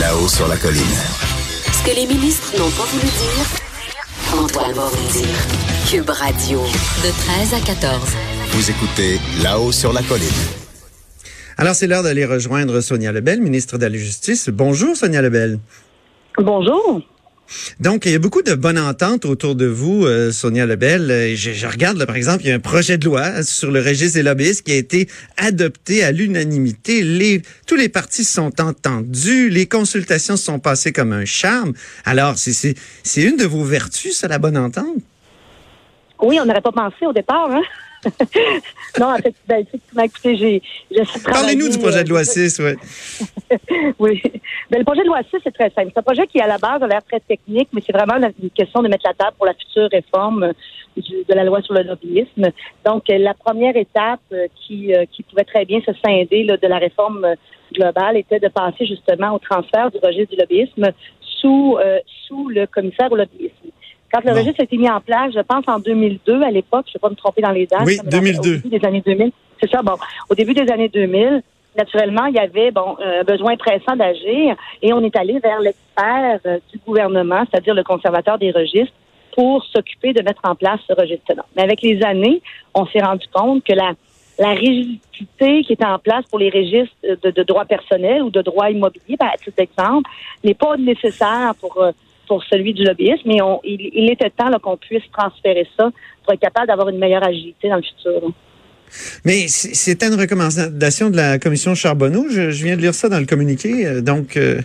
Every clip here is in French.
Là-haut sur la colline. Ce que les ministres n'ont pas voulu dire, Antoine va vous dire. Cube Radio, de 13 à 14. Vous écoutez Là-haut sur la colline. Alors, c'est l'heure d'aller rejoindre Sonia Lebel, ministre de la Justice. Bonjour, Sonia Lebel. Bonjour. Donc, il y a beaucoup de bonnes ententes autour de vous, euh, Sonia Lebel. Euh, Je, regarde, par exemple, il y a un projet de loi sur le registre des lobbyistes qui a été adopté à l'unanimité. Tous les partis sont entendus, les consultations sont passées comme un charme. Alors, c'est une de vos vertus, ça, la bonne entente? Oui, on n'aurait pas pensé au départ, hein? Non, effectivement, effectivement, écoutez, j'ai, Parlez-nous du projet de loi euh, 6, ouais. oui. Ben, le projet de loi 6, c'est très simple. C'est un projet qui, à la base, a l'air très technique, mais c'est vraiment une question de mettre la table pour la future réforme euh, de la loi sur le lobbyisme. Donc, euh, la première étape euh, qui, qui pouvait très bien se scinder là, de la réforme globale était de passer justement au transfert du registre du lobbyisme sous, euh, sous le commissaire au lobbyisme. Quand le registre a été mis en place, je pense en 2002 à l'époque, je ne vais pas me tromper dans les dates. Oui, comme dans- 2002. Au début des années 2000. C'est ça, bon. Au début des années 2000, naturellement, il y avait bon un besoin pressant d'agir et on est allé vers l'expert euh, du gouvernement, c'est-à-dire le conservateur des registres, pour s'occuper de mettre en place ce registre-là. Mais avec les années, on s'est rendu compte que la, la rigidité qui était en place pour les registres de, de droit personnel ou de droit immobilier, par titre d'exemple, n'est pas nécessaire pour euh, pour celui du lobbyisme, mais on, il, il était temps là, qu'on puisse transférer ça pour être capable d'avoir une meilleure agilité dans le futur. là. Mais c'était une recommandation de la commission Charbonneau. Je, je viens de lire ça dans le communiqué. euh, Donc, euh,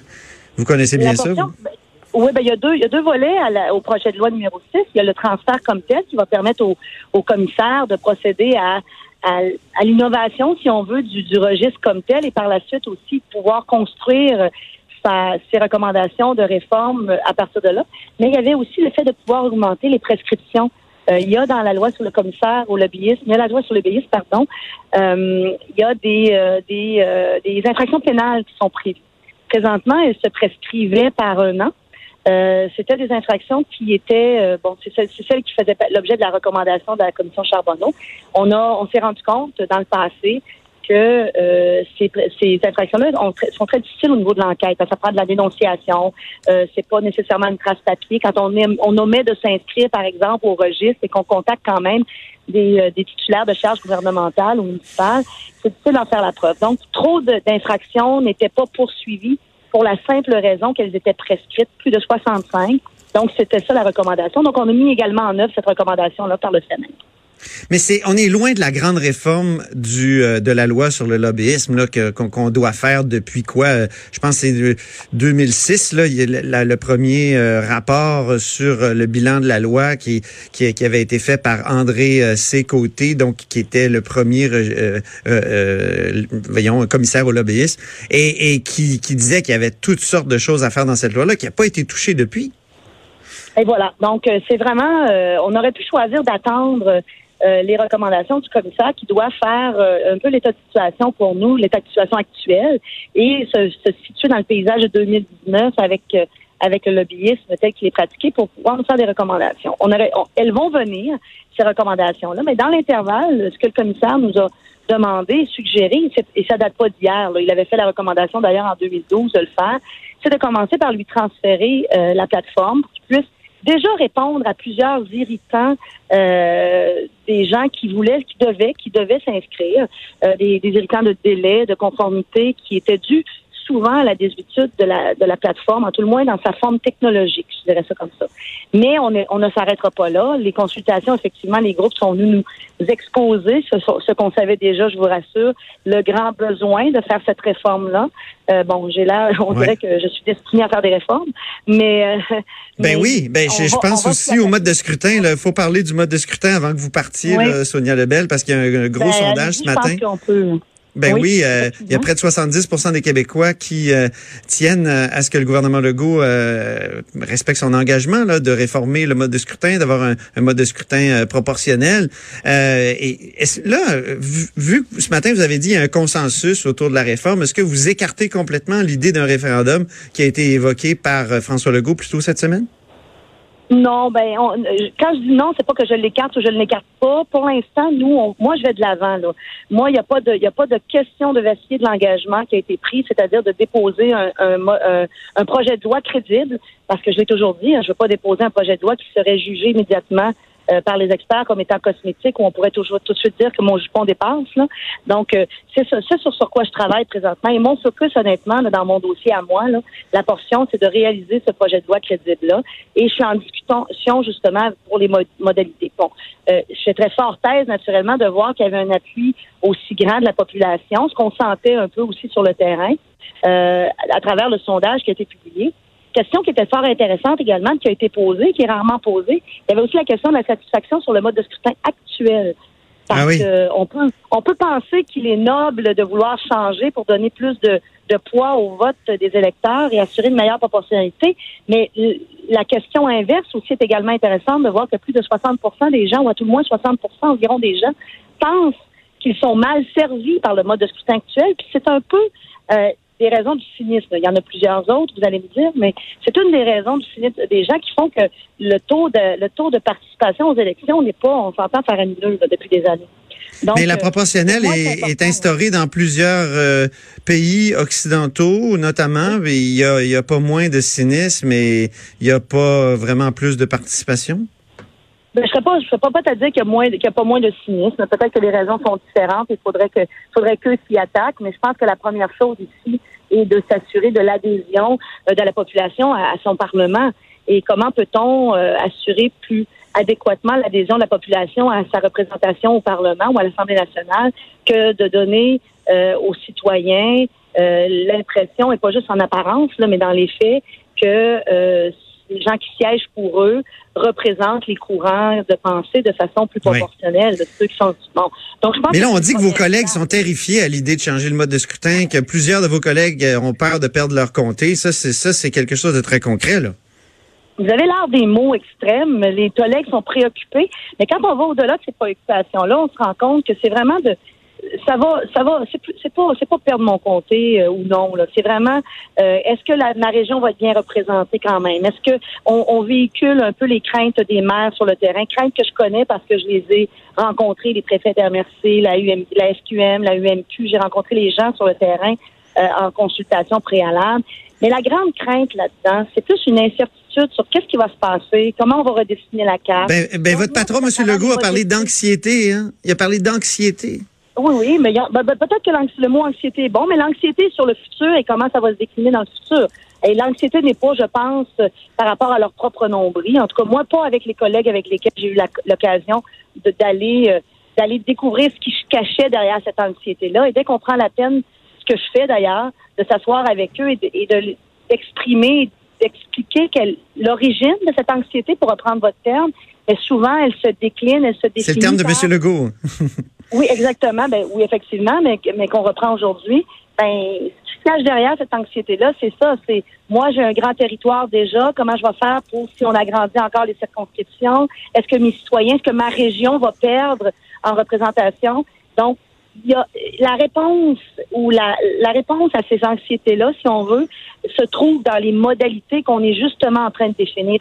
vous connaissez bien ça. vous? ben, oui, ben, il y a deux, il y a deux volets à la- au projet de loi numéro 6. Il y a le transfert comme tel qui va permettre au, au commissaire de procéder à, à, à l'innovation, si on veut, du, du registre comme tel et par la suite aussi pouvoir construire sa- ses recommandations de réforme euh, à partir de là. Mais il y avait aussi le fait de pouvoir augmenter les prescriptions. Euh, il y a dans la loi sur le commissaire au lobbyisme, il y a la loi sur le lobbyisme, pardon, euh, il y a des, des, des infractions pénales qui sont prévues. Présentement, elles se prescrivaient par un an. C'était des infractions qui étaient bon, c'est celle, celle qui faisait l'objet de la recommandation de la commission Charbonneau. On a, on s'est rendu compte dans le passé que euh, ces, ces infractions-là sont très difficiles au niveau de l'enquête. Ça prend de la dénonciation. Euh, c'est pas nécessairement une trace papier. Quand on, aime- on omet de s'inscrire, par exemple, au registre et qu'on contacte quand même des, euh, des titulaires de charges gouvernementales ou municipales, c'est difficile d'en faire la preuve. Donc, trop d'infractions n'étaient pas poursuivies pour la simple raison qu'elles étaient prescrites, plus de 65. Donc, c'était ça la recommandation. Donc, on a mis également en œuvre cette recommandation-là par le Sénat. Mais c'est, on est loin de la grande réforme du euh, de la loi sur le lobbyisme là qu'on, doit faire depuis quoi euh, Je pense c'est de- 2006 là, y a le, premier euh, rapport sur euh, le bilan de la loi qui qui, qui avait été fait par André C. Côté, donc qui était le premier voyons commissaire au lobbyisme et, et qui, qui disait qu'il y avait toutes sortes de choses à faire dans cette loi là qui n'a pas été touchée depuis. Et voilà. Donc, c'est vraiment, euh, on aurait pu choisir d'attendre les recommandations du commissaire qui doit faire euh, un peu l'état de situation pour nous, l'état de situation actuel, et se, situer dans le paysage de 2019 avec euh, avec le lobbyisme tel qu'il est pratiqué pour pouvoir nous faire des recommandations. Elles vont venir, ces recommandations-là, mais dans l'intervalle, ce que le commissaire nous a demandé, suggéré, et ça date pas d'hier, il avait fait la recommandation d'ailleurs en 2012 de le faire, c'est de commencer par lui transférer euh, la plateforme pour qu'il puisse déjà répondre à plusieurs irritants euh, des gens qui voulaient, qui devaient, qui devaient s'inscrire, euh, des, des irritants de délai, de conformité qui étaient dus souvent à la désuétude de la, de la plateforme, en tout le moins dans sa forme technologique, je dirais ça comme ça. Mais on, est, on ne s'arrêtera pas là. Les consultations, effectivement, les groupes sont venus nous exposer ce, ce qu'on savait déjà, je vous rassure, le grand besoin de faire cette réforme-là. Euh, bon, j'ai là, on Ouais. dirait que je suis destinée à faire des réformes, mais... euh, Ben mais oui, ben je, va- pense aussi au mode de scrutin. Il faut parler du mode de scrutin avant que vous partiez, Oui. là, Sonia Lebel, parce qu'il y a un, un gros Ben, sondage ce je pense matin. qu'on peut. Ben oui, Oui, euh, il y a près de 70% des Québécois qui euh, tiennent euh, à ce que le gouvernement Legault euh, respecte son engagement là, de réformer le mode de scrutin, d'avoir un, un mode de scrutin proportionnel. Euh, et est-ce- là, vu, vu que ce matin vous avez dit il y a un consensus autour de la réforme, est-ce que vous écartez complètement l'idée d'un référendum qui a été évoqué par François Legault plus tôt cette semaine? Non, ben on- euh, quand je dis non, c'est pas que je l'écarte ou je ne l'écarte pas. Pour l'instant, nous, on- moi, je vais de l'avant. Là. Moi, il n'y a pas de, il a pas de question de vaciller de l'engagement qui a été pris, c'est-à-dire de déposer un, un, un- un projet de loi crédible, parce que je l'ai toujours dit, hein, je ne veux pas déposer un projet de loi qui serait jugé immédiatement euh, par les experts comme étant cosmétique, où on pourrait toujours tout de suite dire que mon jupon dépasse. Là. Donc, euh, c'est sur, sur quoi je travaille présentement. Et mon focus, honnêtement, là, dans mon dossier à moi, là, la portion, c'est de réaliser ce projet de loi crédible-là. Et je suis en discussion, justement, pour les mo- modalités. Bon, euh, je suis très fort thèse, naturellement, de voir qu'il y avait un appui aussi grand de la population, ce qu'on sentait un peu aussi sur le terrain, euh, à travers le sondage qui a été publié. Question qui était fort intéressante également, qui a été posée, qui est rarement posée. Il y avait aussi la question de la satisfaction sur le mode de scrutin actuel. Parce Ah oui. que on peut, on peut penser qu'il est noble de vouloir changer pour donner plus de, de poids au vote des électeurs et assurer une meilleure proportionnalité. Mais la question inverse aussi est également intéressante de voir que plus de 60 des gens, ou à tout le moins 60 environ des gens, pensent qu'ils sont mal servis par le mode de scrutin actuel. Puis c'est un peu euh, des raisons du cynisme. Il y en a plusieurs autres, vous allez me dire, mais c'est une des raisons du cynisme des gens qui font que le taux de le taux de participation aux élections n'est pas, on s'entend faramineux là, depuis des années. Donc, Mais la euh, proportionnelle est, instaurée dans plusieurs euh, pays occidentaux, notamment. Il y a, il y a pas moins de cynisme et il y a pas vraiment plus de participation? Ben, je ne serais pas, je serais pas prête à dire qu'il y a moins, a pas moins de cynisme. Peut-être que les raisons sont différentes. Il faudrait que, faudrait qu'eux s'y attaquent. Mais je pense que la première chose ici est de s'assurer de l'adhésion euh, de la population à, à son parlement. Et comment peut-on euh, assurer plus adéquatement l'adhésion de la population à sa représentation au Parlement ou à l'Assemblée nationale que de donner euh, aux citoyens euh, l'impression, et pas juste en apparence, là, mais dans les faits, que euh, les gens qui siègent pour eux représentent les courants de pensée de façon plus Oui. proportionnelle de ceux qui sont bon. Donc je pense Mais là, on dit que vos collègues sont terrifiés à l'idée de changer le mode de scrutin, que plusieurs de vos collègues euh, ont peur de perdre leur comté. Ça, c'est ça, c'est quelque chose de très concret, là. Vous avez l'air des mots extrêmes. Les collègues sont préoccupés. Mais quand on va au-delà de ces préoccupations-là, on se rend compte que c'est vraiment de. Ça va, ça va. C'est pas, c'est pas perdre mon comté euh, ou non. Là. C'est vraiment. euh, Est-ce que la, ma région va être bien représentée quand même? Est-ce que on, on véhicule un peu les craintes des maires sur le terrain, craintes que je connais parce que je les ai rencontrées, les préfets d'RMRC, la UM, la SQM, la UMQ. J'ai rencontré les gens sur le terrain euh, en consultation préalable. Mais la grande crainte là-dedans, c'est plus une incertitude sur qu'est-ce qui va se passer, comment on va redessiner la carte. Ben, ben, votre patron, on M. Legault, a parlé de- d'anxiété. Hein? Il a parlé d'anxiété. Oui, oui, mais ben, ben, peut-être que le mot anxiété est bon, mais l'anxiété sur le futur et comment ça va se décliner dans le futur. Et l'anxiété n'est pas, je pense, par rapport à leur propre nombril. En tout cas, moi, pas avec les collègues avec lesquels j'ai eu l'occasion d'aller euh, d'aller découvrir ce qui se cachait derrière cette anxiété-là. Et dès qu'on prend la peine, ce que je fais d'ailleurs, de s'asseoir avec eux et de- et de- d'exprimer, d'expliquer quelle l'origine de cette anxiété, pour reprendre votre terme, mais souvent, elle se décline, elle se définit. C'est le terme de M. Legault. oui, exactement. Ben, oui, effectivement, mais, mais qu'on reprend aujourd'hui. Ben, cache derrière cette anxiété-là, c'est ça. C'est moi, j'ai un grand territoire déjà. Comment je vais faire pour si on agrandit encore les circonscriptions Est-ce que mes citoyens, est-ce que ma région va perdre en représentation? Donc, il y a la réponse ou la, la réponse à ces anxiétés-là, si on veut, se trouve dans les modalités qu'on est justement en train de définir.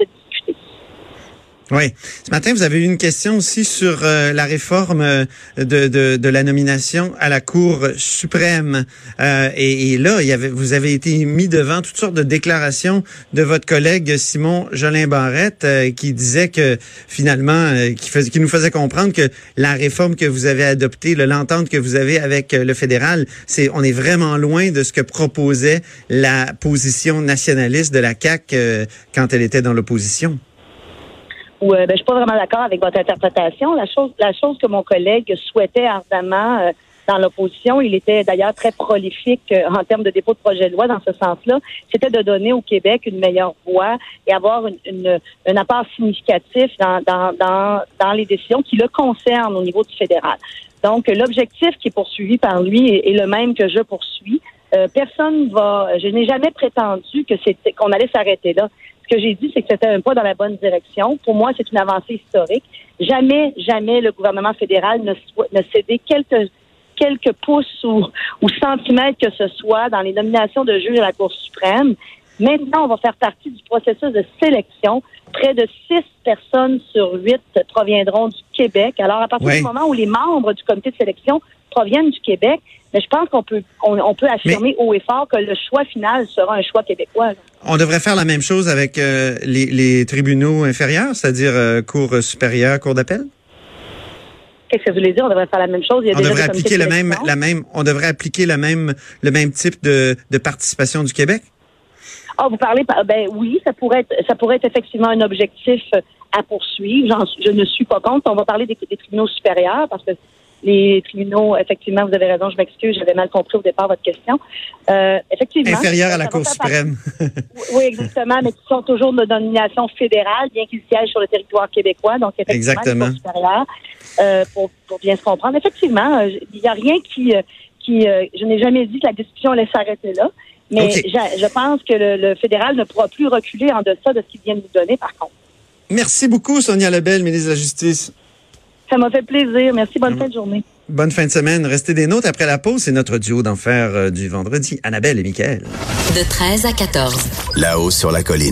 Oui. Ce matin, vous avez eu une question aussi sur euh, la réforme euh, de, de, de la nomination à la Cour suprême. Euh, et, et là, il y avait, vous avez été mis devant toutes sortes de déclarations de votre collègue Simon Jolin Barrette euh, qui disait que finalement, euh, qui, qui nous faisait comprendre que la réforme que vous avez adoptée, le- l'entente que vous avez avec le fédéral, c'est on est vraiment loin de ce que proposait la position nationaliste de la CAC euh, quand elle était dans l'opposition. Ou euh, ben, je suis pas vraiment d'accord avec votre interprétation. La chose, la chose que mon collègue souhaitait ardemment euh, dans l'opposition, il était d'ailleurs très prolifique euh, en termes de dépôt de projet de loi dans ce sens-là, c'était de donner au Québec une meilleure voix et avoir une, une- un apport significatif dans, dans, dans, dans les décisions qui le concernent au niveau du fédéral. Donc, l'objectif qui est poursuivi par lui est, est le même que je poursuis. Euh, personne va. Je n'ai jamais prétendu que c'était qu'on allait s'arrêter là. Ce que j'ai dit, c'est que c'était un pas dans la bonne direction. Pour moi, c'est une avancée historique. Jamais, jamais le gouvernement fédéral ne, ne cédait quelques quelques pouces ou, ou centimètres que ce soit dans les nominations de juges à la Cour suprême. Maintenant, on va faire partie du processus de sélection. Près de six personnes sur huit proviendront du Québec. Alors, à partir Oui. du moment où les membres du comité de sélection proviennent du Québec, mais je pense qu'on peut, on, on peut affirmer haut et fort que le choix final sera un choix québécois. là. On devrait faire la même chose avec euh, les, les tribunaux inférieurs, c'est-à-dire euh, cour supérieure, cour d'appel? Qu'est-ce que vous voulez dire? On devrait faire la même chose? Il y a On devrait appliquer le même, la même, on devrait appliquer le même, le même type de, de participation du Québec? Ah, vous parlez, par- ben oui, ça pourrait être, ça pourrait être effectivement un objectif à poursuivre. Je ne suis pas contre. On va parler des, des tribunaux supérieurs parce que les tribunaux, effectivement, vous avez raison, je m'excuse, j'avais mal compris au départ votre question. Euh, effectivement. Inférieur à la Cour suprême. Oui, exactement, mais qui sont toujours de domination fédérale, bien qu'ils siègent sur le territoire québécois. Donc, effectivement, Exactement. Cour supérieure, euh, pour, pour bien se comprendre. Effectivement, euh, il n'y a rien qui... qui euh, je n'ai jamais dit que la discussion allait s'arrêter là, mais je pense que le, le fédéral ne pourra plus reculer en deçà de ce qu'il vient de nous donner, par contre. Merci beaucoup, Sonia Lebel, ministre de la Justice. Ça m'a fait plaisir. Merci. Bonne Mm. fin de journée. Bonne fin de semaine. Restez des nôtres après la pause. C'est notre duo d'enfer euh, du vendredi, Annabelle et Michael. De 13 à 14. Là-haut sur la colline.